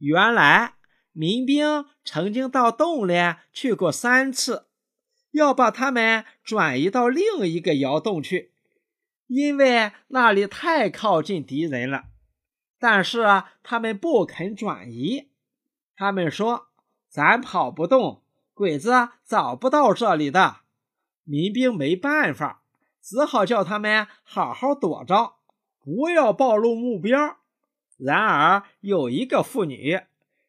原来民兵曾经到洞里去过三次，要把他们转移到另一个窑洞去，因为那里太靠近敌人了。但是他们不肯转移，他们说：“咱跑不动，鬼子找不到这里的。”民兵没办法，只好叫他们好好躲着，不要暴露目标。然而有一个妇女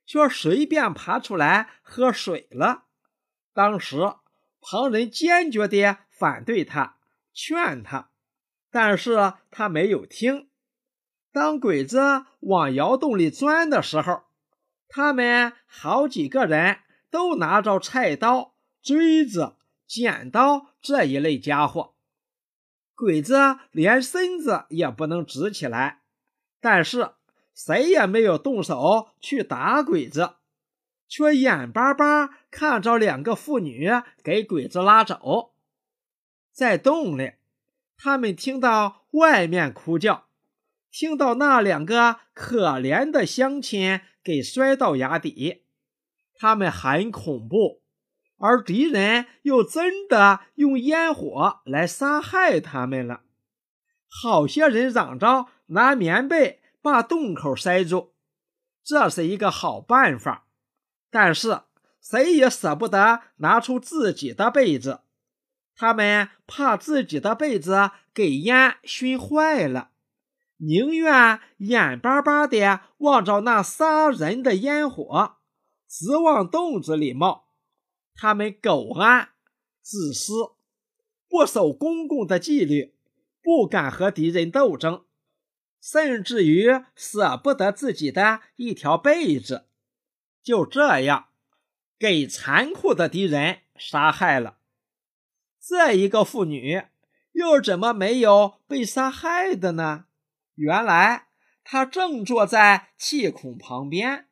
却随便爬出来喝水了。当时旁人坚决地反对他，劝他，但是他没有听。当鬼子往窑洞里钻的时候，他们好几个人都拿着菜刀、锥子、剪刀这一类家伙，鬼子连身子也不能直起来，但是谁也没有动手去打鬼子，却眼巴巴看着两个妇女给鬼子拉走。在洞里，他们听到外面哭叫。听到那两个可怜的乡亲给摔到崖底，他们很恐怖，而敌人又真的用烟火来杀害他们了。好些人嚷着拿棉被把洞口塞住，这是一个好办法，但是谁也舍不得拿出自己的被子，他们怕自己的被子给烟熏坏了。宁愿眼巴巴地望着那杀人的烟火直往洞子里冒。他们苟安、自私，不守公共的纪律，不敢和敌人斗争，甚至于舍不得自己的一条被子。就这样，给残酷的敌人杀害了。这一个妇女又怎么没有被杀害的呢？原来她正坐在气孔旁边。